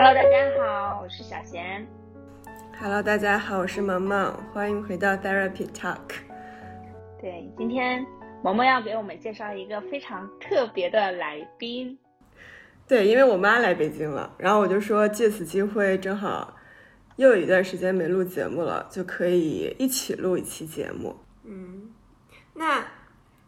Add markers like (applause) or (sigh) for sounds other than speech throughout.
Hello，大家好，我是小贤。Hello，大家好，我是萌萌，欢迎回到 Therapy Talk。对，今天萌萌要给我们介绍一个非常特别的来宾。对，因为我妈来北京了，然后我就说借此机会，正好又有一段时间没录节目了，就可以一起录一期节目。嗯，那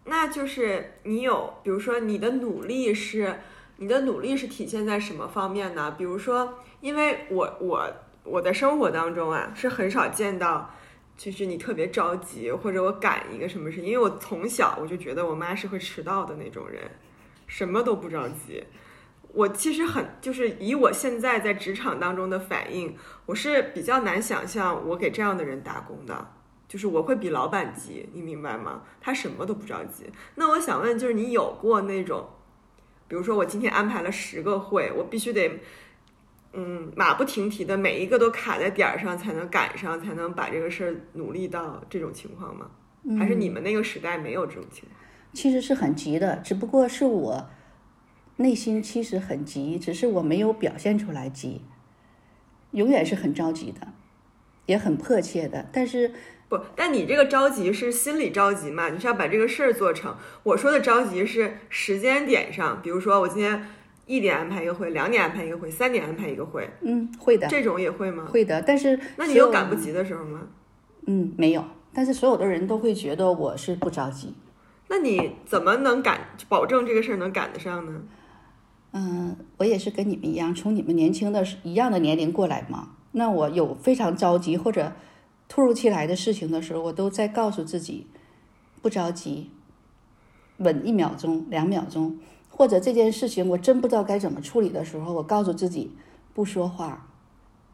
那就是你有，比如说你的努力是你的努力是体现在什么方面呢？比如说，因为我我我的生活当中啊，是很少见到。就是你特别着急，或者我赶一个什么事，因为我从小我就觉得我妈是会迟到的那种人，什么都不着急。我其实很就是以我现在在职场当中的反应，我是比较难想象我给这样的人打工的，就是我会比老板急，你明白吗？他什么都不着急。那我想问，就是你有过那种，比如说我今天安排了十个会，我必须得。嗯，马不停蹄的每一个都卡在点儿上，才能赶上，才能把这个事儿努力到这种情况吗？还是你们那个时代没有这种情况？其实是很急的，只不过是我内心其实很急，只是我没有表现出来急，永远是很着急的，也很迫切的。但是不，但你这个着急是心里着急嘛？你是要把这个事儿做成。我说的着急是时间点上，比如说我今天。一点安排一个会，两点安排一个会，三点安排一个会，嗯，会的，这种也会吗？会的，但是那你有赶不及的时候吗？嗯，没有，但是所有的人都会觉得我是不着急。那你怎么能赶保证这个事儿能赶得上呢？嗯，我也是跟你们一样，从你们年轻的一样的年龄过来嘛。那我有非常着急或者突如其来的事情的时候，我都在告诉自己不着急，稳一秒钟、两秒钟。或者这件事情我真不知道该怎么处理的时候，我告诉自己不说话，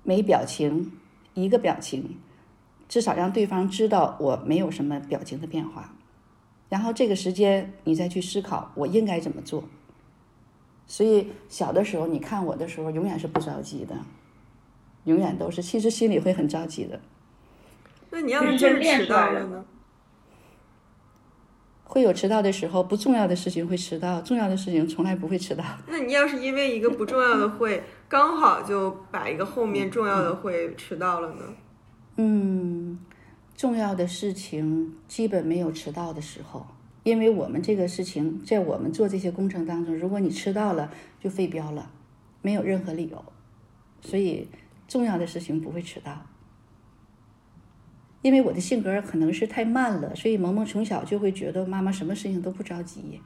没表情，一个表情，至少让对方知道我没有什么表情的变化。然后这个时间你再去思考我应该怎么做。所以小的时候你看我的时候，永远是不着急的，永远都是其实心里会很着急的。那你要是真迟到了呢？会有迟到的时候，不重要的事情会迟到，重要的事情从来不会迟到。(laughs) 那你要是因为一个不重要的会，(laughs) 刚好就把一个后面重要的会迟到了呢？嗯，重要的事情基本没有迟到的时候，因为我们这个事情在我们做这些工程当中，如果你迟到了就废标了，没有任何理由，所以重要的事情不会迟到。因为我的性格可能是太慢了，所以萌萌从小就会觉得妈妈什么事情都不着急，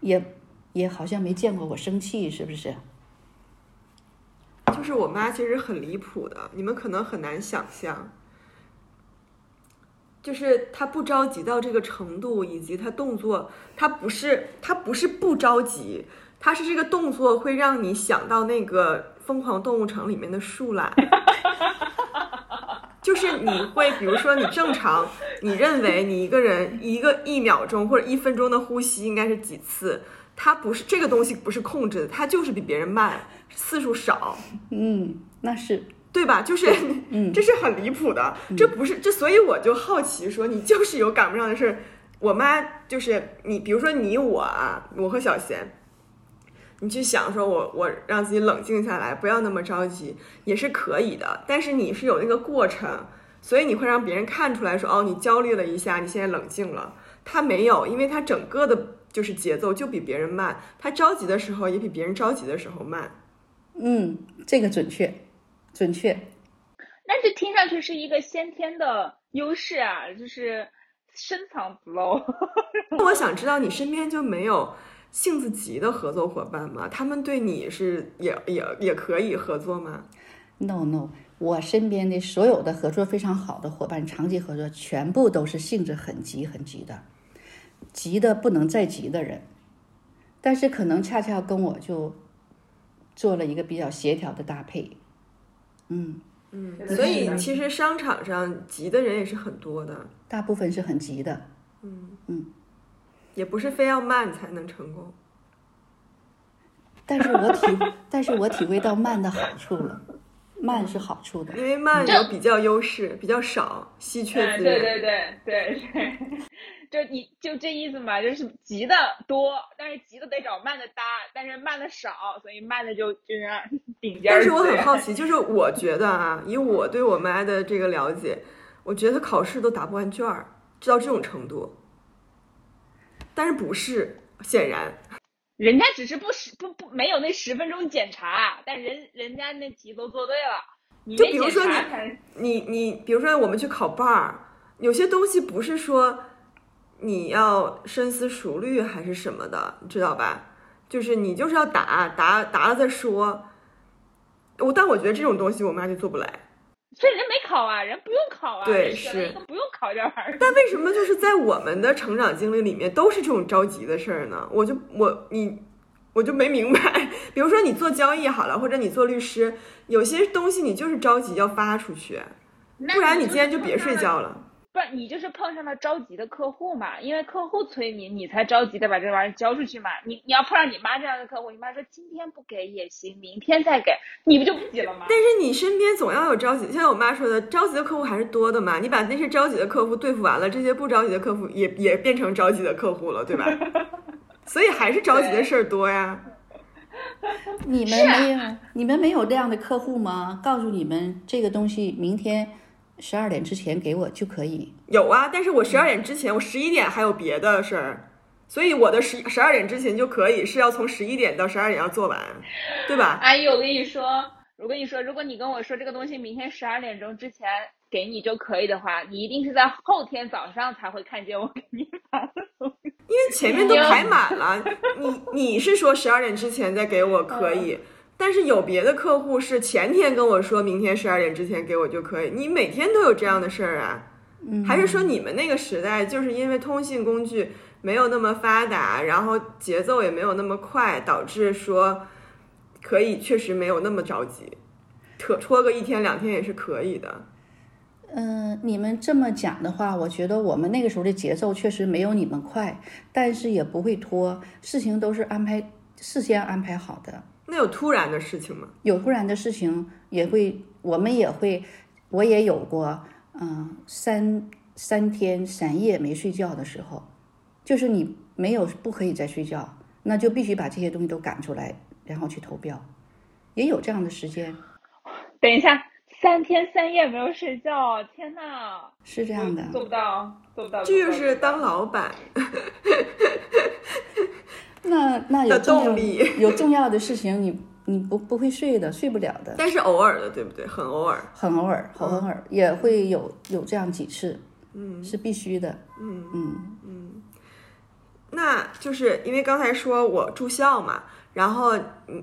也也好像没见过我生气，是不是？就是我妈其实很离谱的，你们可能很难想象，就是她不着急到这个程度，以及她动作，她不是她不是不着急，她是这个动作会让你想到那个《疯狂动物城》里面的树懒。(laughs) 就是你会，比如说你正常，你认为你一个人一个一秒钟或者一分钟的呼吸应该是几次？它不是这个东西不是控制的，它就是比别人慢，次数少。嗯，那是对吧？就是，嗯，这是很离谱的，这不是这，所以我就好奇说，你就是有赶不上的事儿。我妈就是你，比如说你我啊，我和小贤。你去想说我，我我让自己冷静下来，不要那么着急，也是可以的。但是你是有那个过程，所以你会让别人看出来说，哦，你焦虑了一下，你现在冷静了。他没有，因为他整个的就是节奏就比别人慢，他着急的时候也比别人着急的时候慢。嗯，这个准确，准确。那这听上去是一个先天的优势啊，就是深藏不露。那我想知道你身边就没有。性子急的合作伙伴吗？他们对你是也也也可以合作吗？No No，我身边的所有的合作非常好的伙伴，长期合作全部都是性子很急很急的，急的不能再急的人。但是可能恰恰跟我就做了一个比较协调的搭配。嗯嗯，所以其实商场上急的人也是很多的，大部分是很急的。嗯嗯。也不是非要慢才能成功，但是我体，但是我体会到慢的好处了，慢是好处的，因为慢有比较优势，比较少，稀缺资源。对对对对对，(laughs) 就你就这意思嘛，就是急的多，但是急的得找慢的搭，但是慢的少，所以慢的就就是顶尖。但是我很好奇，就是我觉得啊，以我对我妈的这个了解，我觉得考试都答不完卷儿，就到这种程度。但是不是，显然，人家只是不十不不没有那十分钟检查，但人人家那题都做对了。就比如说你你你，比如说我们去考 bar，有些东西不是说。你要深思熟虑还是什么的，你知道吧？就是你就是要答答答了再说。我但我觉得这种东西我妈就做不来。这人没考啊，人不用考啊。对，是不用考这玩意儿。但为什么就是在我们的成长经历里面都是这种着急的事儿呢？我就我你我就没明白。(laughs) 比如说你做交易好了，或者你做律师，有些东西你就是着急要发出去，不然你今天就别睡觉了。不，你就是碰上了着急的客户嘛？因为客户催你，你才着急的把这玩意儿交出去嘛。你你要碰上你妈这样的客户，你妈说今天不给也行，明天再给，你不就不急了吗？但是你身边总要有着急，像我妈说的，着急的客户还是多的嘛。你把那些着急的客户对付完了，这些不着急的客户也也变成着急的客户了，对吧？(laughs) 所以还是着急的事儿多呀。你们没有，你们没有这样的客户吗？告诉你们这个东西明天。十二点之前给我就可以。有啊，但是我十二点之前，我十一点还有别的事儿，所以我的十十二点之前就可以是要从十一点到十二点要做完，对吧？阿 (laughs) 姨，我跟你说，我跟你说，如果你跟我说这个东西明天十二点钟之前给你就可以的话，你一定是在后天早上才会看见我给你发的东西，因为前面都排满了。你你是说十二点之前再给我可以？但是有别的客户是前天跟我说明天十二点之前给我就可以，你每天都有这样的事儿啊？还是说你们那个时代就是因为通信工具没有那么发达，然后节奏也没有那么快，导致说可以确实没有那么着急，拖拖个一天两天也是可以的。嗯，你们这么讲的话，我觉得我们那个时候的节奏确实没有你们快，但是也不会拖，事情都是安排事先安排好的。那有突然的事情吗？有突然的事情也会，我们也会，我也有过，嗯，三三天三夜没睡觉的时候，就是你没有不可以再睡觉，那就必须把这些东西都赶出来，然后去投标，也有这样的时间。等一下，三天三夜没有睡觉，天呐，是这样的，做不到，做不到，这就是当老板。那那有动力，有重要的事情，你你不不会睡的，睡不了的。但是偶尔的，对不对？很偶尔，很偶尔，很偶尔也会有有这样几次，嗯，是必须的，嗯嗯嗯。那就是因为刚才说我住校嘛，然后嗯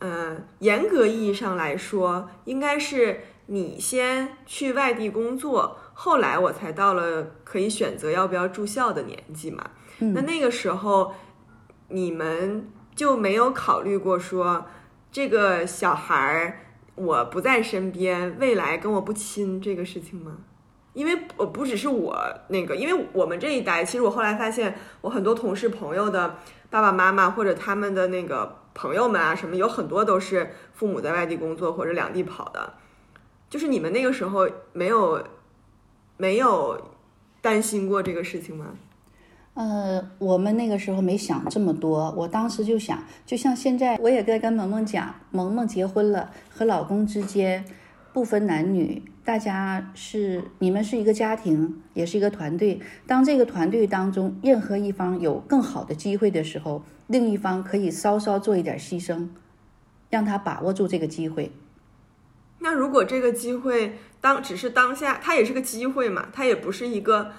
嗯，严格意义上来说，应该是你先去外地工作，后来我才到了可以选择要不要住校的年纪嘛。那那个时候。你们就没有考虑过说，这个小孩儿我不在身边，未来跟我不亲这个事情吗？因为我不只是我那个，因为我们这一代，其实我后来发现，我很多同事朋友的爸爸妈妈或者他们的那个朋友们啊，什么有很多都是父母在外地工作或者两地跑的，就是你们那个时候没有没有担心过这个事情吗？呃，我们那个时候没想这么多。我当时就想，就像现在，我也在跟萌萌讲，萌萌结婚了，和老公之间不分男女，大家是你们是一个家庭，也是一个团队。当这个团队当中任何一方有更好的机会的时候，另一方可以稍稍做一点牺牲，让他把握住这个机会。那如果这个机会当只是当下，它也是个机会嘛？它也不是一个。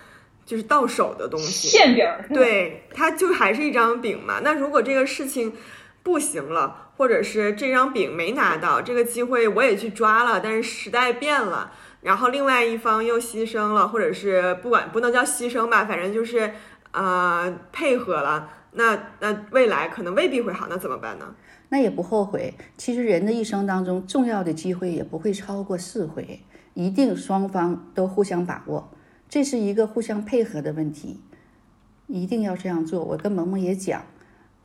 就是到手的东西，馅饼，对，它就还是一张饼嘛。那如果这个事情不行了，或者是这张饼没拿到，这个机会我也去抓了，但是时代变了，然后另外一方又牺牲了，或者是不管不能叫牺牲吧，反正就是呃配合了，那那未来可能未必会好，那怎么办呢？那也不后悔。其实人的一生当中，重要的机会也不会超过四回，一定双方都互相把握。这是一个互相配合的问题，一定要这样做。我跟萌萌也讲，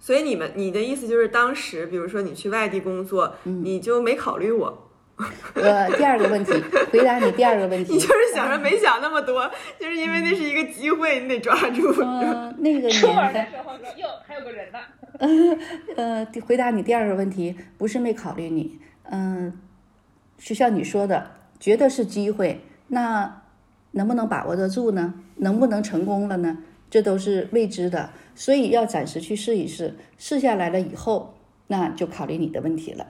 所以你们，你的意思就是当时，比如说你去外地工作，你就没考虑我，(laughs) 呃，第二个问题，回答你第二个问题。(laughs) 你就是想着没想那么多，就是因为那是一个机会，你得抓住。嗯，那个出门年代，的时候哟，还有个人呢。(laughs) 呃，回答你第二个问题，不是没考虑你，嗯、就像你说的，觉得是机会，那能不能把握得住呢？能不能成功了呢？这都是未知的，所以要暂时去试一试，试下来了以后，那就考虑你的问题了。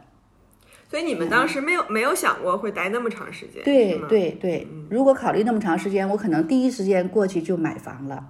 所以你们当时没有没有想过会待那么长时间，对，对对，如果考虑那么长时间，我可能第一时间过去就买房了，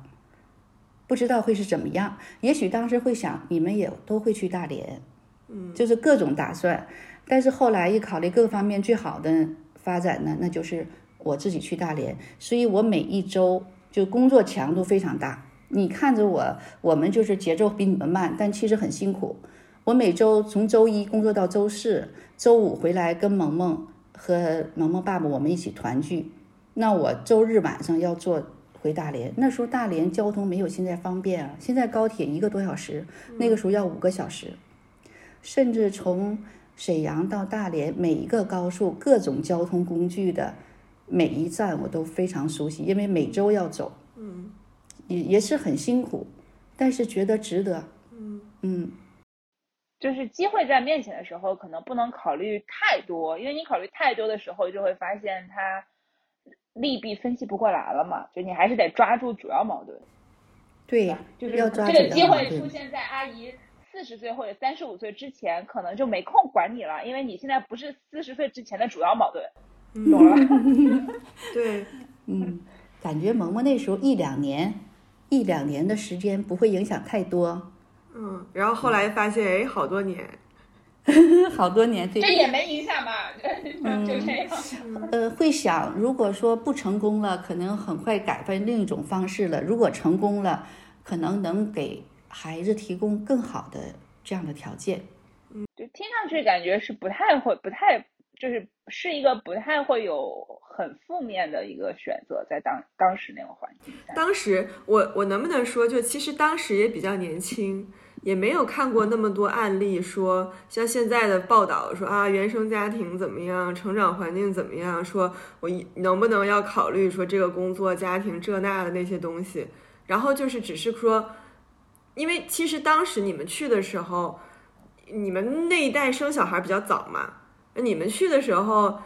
不知道会是怎么样。也许当时会想，你们也都会去大连，嗯，就是各种打算。但是后来一考虑各方面最好的发展呢，那就是我自己去大连。所以我每一周就工作强度非常大。你看着我，我们就是节奏比你们慢，但其实很辛苦。我每周从周一工作到周四，周五回来跟萌萌和萌萌爸爸我们一起团聚。那我周日晚上要坐回大连，那时候大连交通没有现在方便啊，现在高铁一个多小时，那个时候要五个小时，甚至从沈阳到大连每一个高速各种交通工具的每一站我都非常熟悉，因为每周要走，嗯，也也是很辛苦，但是觉得值得，嗯。嗯。就是机会在面前的时候，可能不能考虑太多，因为你考虑太多的时候，就会发现它利弊分析不过来了嘛。就你还是得抓住主要矛盾，对，就是要抓这个机会出现在阿姨四十岁或者三十五岁之前，可能就没空管你了，因为你现在不是四十岁之前的主要矛盾，懂了？(laughs) 对，嗯，感觉萌萌那时候一两年，一两年的时间不会影响太多，嗯，然后后来发现，哎，好多年，(laughs) 好多年对这。也没影响嘛，嗯 (laughs) 就这样。呃，会想，如果说不成功了，可能很快改变另一种方式了；如果成功了，可能能给孩子提供更好的这样的条件。嗯就听上去感觉是不太会，不太就是是一个不太会有很负面的一个选择，在当当时那个环境。当时我我能不能说，就其实当时也比较年轻，也没有看过那么多案例说，像现在的报道说啊，原生家庭怎么样，成长环境怎么样，说我一能不能要考虑说这个工作、家庭这那的那些东西，然后就是只是说，因为其实当时你们去的时候，你们那一代生小孩比较早嘛，你们去的时候。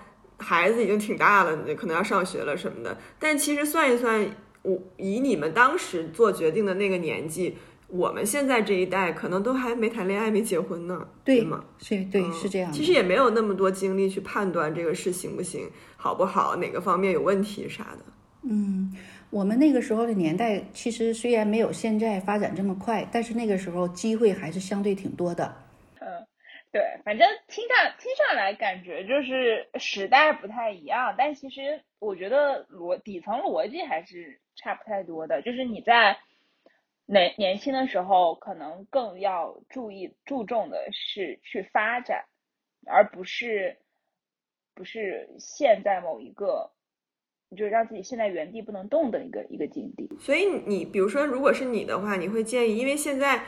孩子已经挺大了，你可能要上学了什么的。但其实算一算，我以你们当时做决定的那个年纪，我们现在这一代可能都还没谈恋爱、没结婚呢，对吗？是，对，嗯是这样。其实也没有那么多精力去判断这个事行不行、好不好、哪个方面有问题啥的。嗯，我们那个时候的年代，其实虽然没有现在发展这么快，但是那个时候机会还是相对挺多的。对，反正听上听上来感觉就是时代不太一样，但其实我觉得逻底层逻辑还是差不太多的。就是你在年年轻的时候，可能更要注意注重的是去发展，而不是不是陷在某一个就是让自己陷在原地不能动的一个一个境地。所以你比如说，如果是你的话，你会建议，因为现在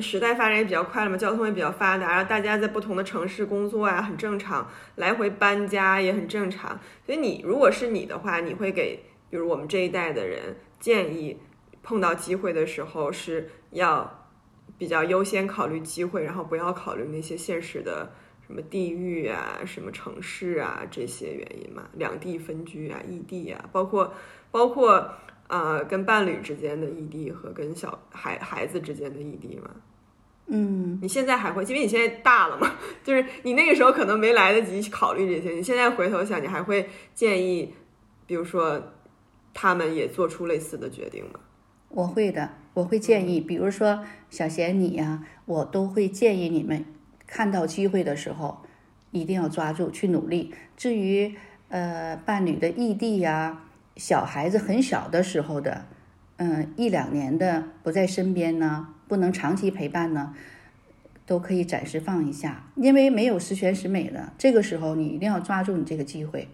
时代发展也比较快了嘛，交通也比较发达，然后大家在不同的城市工作啊，很正常，来回搬家也很正常。所以你如果是你的话，你会给比如我们这一代的人建议，碰到机会的时候是要比较优先考虑机会，然后不要考虑那些现实的。什么地域啊，什么城市啊，这些原因嘛，两地分居啊，异地啊，包括包括呃跟伴侣之间的异地和跟小孩孩子之间的异地吗。嗯，你现在还会，因为你现在大了嘛，(laughs) 就是你那个时候可能没来得及考虑这些，你现在回头想，你还会建议，比如说他们也做出类似的决定吗？我会的，我会建议，比如说小贤你呀、我都会建议你们看到机会的时候，一定要抓住去努力。至于呃伴侣的异地呀、小孩子很小的时候的，嗯、一两年的不在身边呢，不能长期陪伴呢，都可以暂时放一下，因为没有十全十美的。这个时候你一定要抓住你这个机会，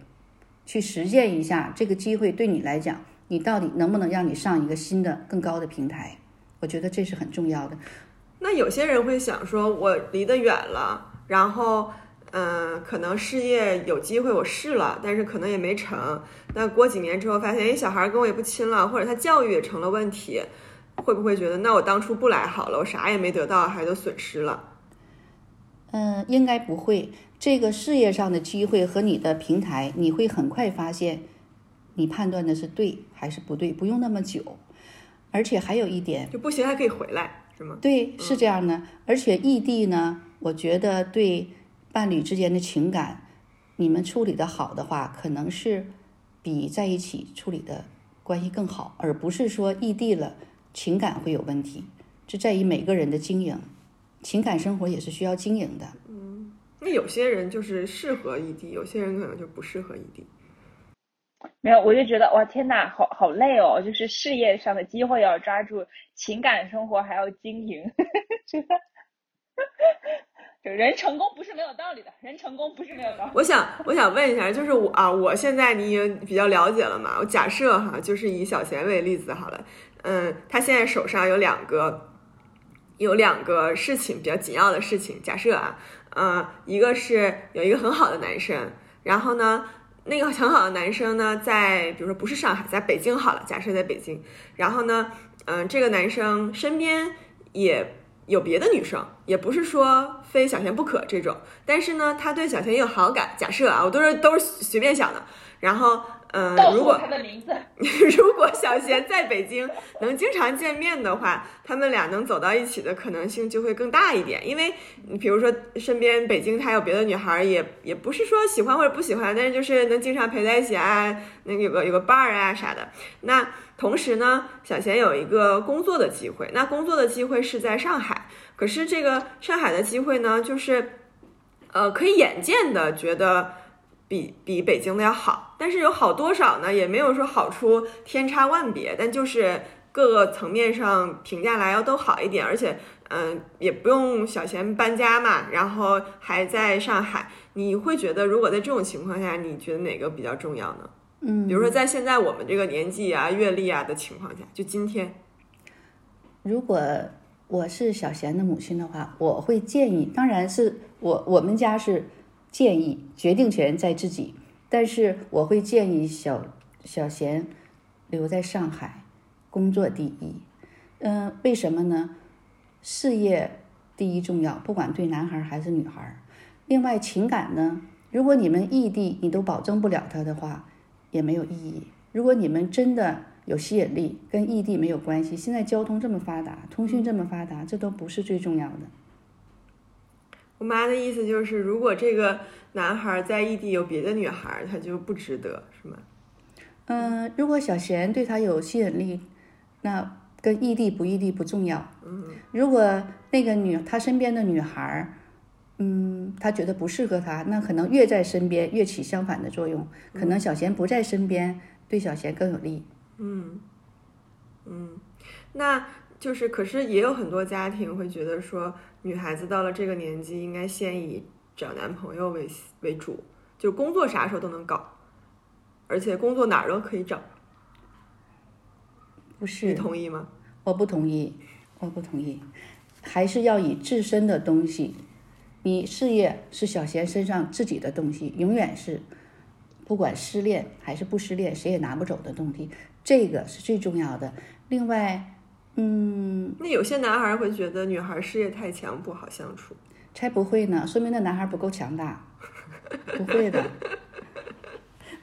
去实践一下这个机会对你来讲。你到底能不能让你上一个新的、更高的平台？我觉得这是很重要的。那有些人会想说，我离得远了，然后嗯，可能事业有机会我试了，但是可能也没成。那过几年之后发现，哎，小孩跟我也不亲了，或者他教育也成了问题，会不会觉得，那我当初不来好了，我啥也没得到，还都损失了？嗯，应该不会。这个事业上的机会和你的平台，你会很快发现，你判断的是对还是不对，不用那么久。而且还有一点，就不行还可以回来，是吗？对，是这样的。而且异地呢，我觉得对伴侣之间的情感，你们处理的好的话，可能是比在一起处理的关系更好，而不是说异地了情感会有问题。这在于每个人的经营，情感生活也是需要经营的。嗯，那有些人就是适合异地，有些人可能就不适合异地。没有，我就觉得哇天哪，好好累哦！就是事业上的机会要抓住，情感生活还要经营，觉得，人成功不是没有道理的，人成功不是没有道理。我想，我想问一下，就是我啊，我现在你已经比较了解了嘛？我假设哈，就是以小贤为例子好了，嗯，他现在手上有两个，有两个事情比较紧要的事情。假设啊，嗯，一个是有一个很好的男生，然后呢。那个很好的男生呢，在比如说不是上海，在北京好了，假设在北京，然后呢，嗯，这个男生身边也有别的女生，也不是说非小贤不可这种，但是呢，他对小贤也有好感，假设啊，我都是都是随便想的，然后。嗯，如果他的名字，(laughs) 如果小贤在北京能经常见面的话，他们俩能走到一起的可能性就会更大一点。因为你比如说身边北京他有别的女孩，也也不是说喜欢或者不喜欢，但是就是能经常陪在一起啊，那个有个有个伴儿啊啥的。那同时呢，小贤有一个工作的机会，那工作的机会是在上海，可是这个上海的机会呢，就是呃可以眼见的觉得。比比北京的要好，但是有好多少呢？也没有说好出天差万别，但就是各个层面上评价来要都好一点，而且嗯，也不用小贤搬家嘛，然后还在上海，你会觉得如果在这种情况下，你觉得哪个比较重要呢？嗯，比如说在现在我们这个年纪啊、阅历啊的情况下，就今天，如果我是小贤的母亲的话，我会建议，当然是我我们家是。建议决定权在自己，但是我会建议小小贤留在上海，工作第一。嗯，为什么呢？事业第一重要，不管对男孩还是女孩。另外，情感呢？如果你们异地，你都保证不了他的话，也没有意义。如果你们真的有吸引力，跟异地没有关系。现在交通这么发达，通讯这么发达，这都不是最重要的。我妈的意思就是，如果这个男孩在异地有别的女孩，他就不值得，是吗？嗯，如果小贤对他有吸引力，那跟异地不异地不重要。嗯，如果那个女他身边的女孩，嗯，他觉得不适合他，那可能越在身边越起相反的作用，可能小贤不在身边对小贤更有利。嗯，嗯，那就是，可是也有很多家庭会觉得说。女孩子到了这个年纪，应该先以找男朋友为为主，就工作啥时候都能搞，而且工作哪儿都可以找。不是？你同意吗？我不同意，我不同意，还是要以自身的东西。你事业是小贤身上自己的东西，永远是，不管失恋还是不失恋，谁也拿不走的东西，这个是最重要的。另外。嗯，那有些男孩会觉得女孩事业太强不好相处，才不会呢，说明那男孩不够强大，不会的，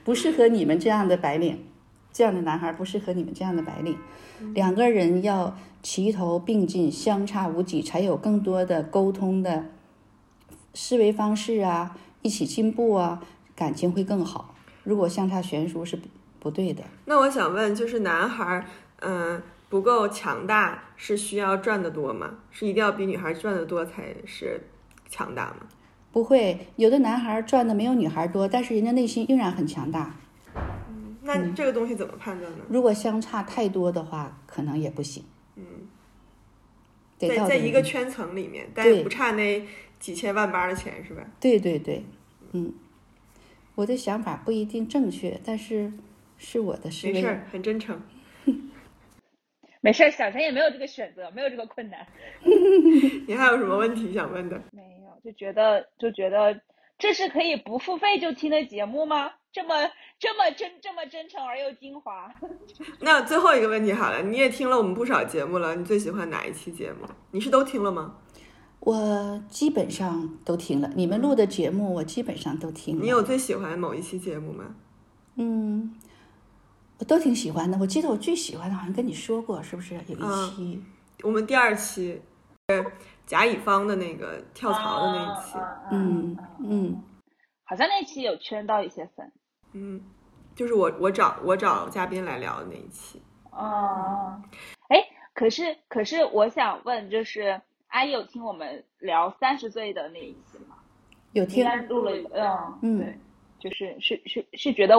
不适合你们这样的白领，这样的男孩不适合你们这样的白领，两个人要齐头并进，相差无几，才有更多的沟通的思维方式啊，一起进步啊，感情会更好。如果相差悬殊是不对的。那我想问，就是男孩，嗯。不够强大是需要赚的多吗？是一定要比女孩赚的多才是强大吗？不会，有的男孩赚的没有女孩多，但是人家内心仍然很强大。嗯，那这个东西怎么判断呢？如果相差太多的话，可能也不行。嗯，在在一个圈层里面，但不差那几千万八的钱是吧？对对对，嗯，我的想法不一定正确，但是是我的思维。没事，很真诚。(laughs) 没事，小陈也没有这个选择，没有这个困难。(laughs) 你还有什么问题想问的？没有，就觉得就觉得这是可以不付费就听的节目吗？这么这么真这么真诚而又精华。(laughs) 那最后一个问题好了，你也听了我们不少节目了，你最喜欢哪一期节目？你是都听了吗？我基本上都听了，你们录的节目我基本上都听了。你有最喜欢某一期节目吗？嗯，我都挺喜欢的。我记得我最喜欢的好像跟你说过，是不是有一期？我们第二期，甲乙方的那个跳槽的那一期。嗯嗯，好像那期有圈到一些粉。嗯，就是我我找我找嘉宾来聊的那一期。哦，哎，可是可是我想问，就是阿姨有听我们聊三十岁的那一期吗？有听，录了，嗯嗯，对，就是是是是觉得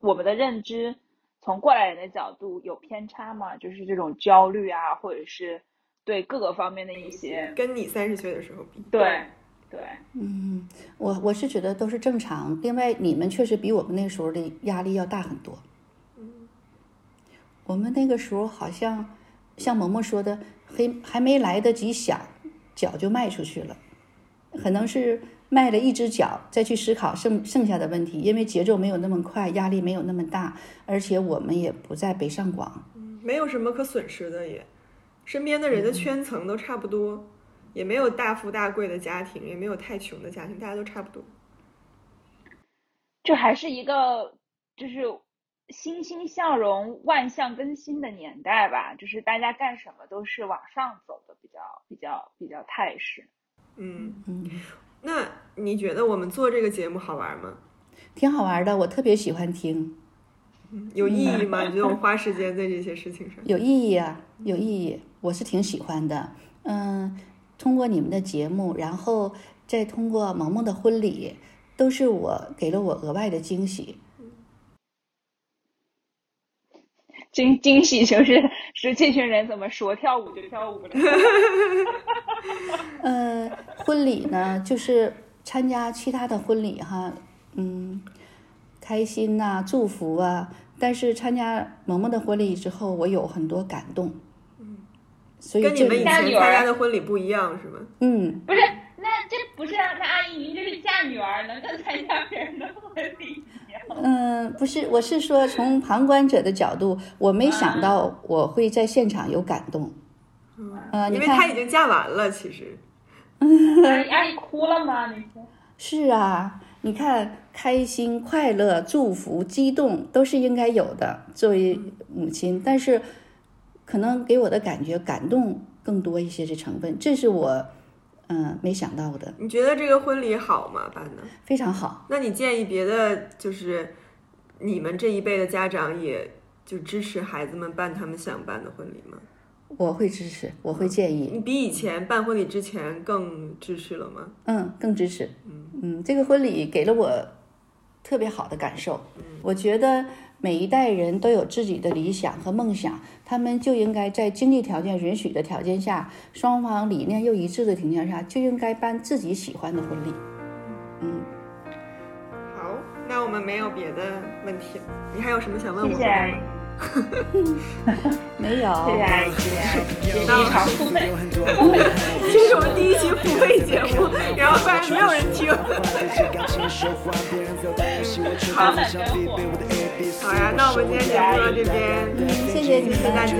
我们的认知从过来人的角度有偏差吗？就是这种焦虑啊，或者是对各个方面的一些，跟你三十岁的时候比，对。对，嗯，我我是觉得都是正常。另外，你们确实比我们那时候的压力要大很多。嗯，我们那个时候好像像萌萌说的，还还没来得及想，脚就迈出去了。可能是迈了一只脚，再去思考剩剩下的问题，因为节奏没有那么快，压力没有那么大，而且我们也不在北上广，没有什么可损失的，也身边的人的圈层都差不多。也没有大富大贵的家庭，也没有太穷的家庭，大家都差不多。这还是一个就是欣欣向荣、万象更新的年代吧。就是大家干什么都是往上走的，比较比较比较态势。嗯嗯。那你觉得我们做这个节目好玩吗？挺好玩的，我特别喜欢听。有意义吗？你觉得我花时间在这些事情上？有意义啊，有意义，我是挺喜欢的。嗯。通过你们的节目，然后再通过萌萌的婚礼，都是我给了我额外的惊喜。惊惊喜就是是这群人怎么说跳舞就跳舞了。(laughs) 呃，婚礼呢，就是参加其他的婚礼哈，嗯，开心呐，祝福啊。但是参加萌萌的婚礼之后，我有很多感动。嗯，所以跟你们以前参加的婚礼不一样是吗？嗯，不是，那这不是啊？那阿姨您这是嫁女儿，能跟参加别人的婚礼？嗯，不是，我是说从旁观者的角度，我没想到我会在现场有感动。嗯，因为她已经嫁完了，其实。(laughs) 阿姨哭了吗？你是。是啊，你看，开心、快乐、祝福、激动，都是应该有的。作为母亲，但是。可能给我的感觉感动更多一些的成分，这是我嗯没想到的。你觉得这个婚礼好吗？办的非常好。那你建议别的就是你们这一辈的家长也就支持孩子们办他们想办的婚礼吗？我会支持，我会建议。你比以前办婚礼之前更支持了吗？嗯，更支持。嗯嗯，这个婚礼给了我特别好的感受。嗯我觉得。每一代人都有自己的理想和梦想，他们就应该在经济条件允许的条件下，双方理念又一致的情况下，就应该办自己喜欢的婚礼。嗯，好，那我们没有别的问题了，你还有什么想问我的吗？没有，谢谢阿姨，谢谢阿姨，场付费，这是我们第一期付费节目，然后发现没有人听。好，好呀，那我们今天节目到这边，谢谢谢谢大家。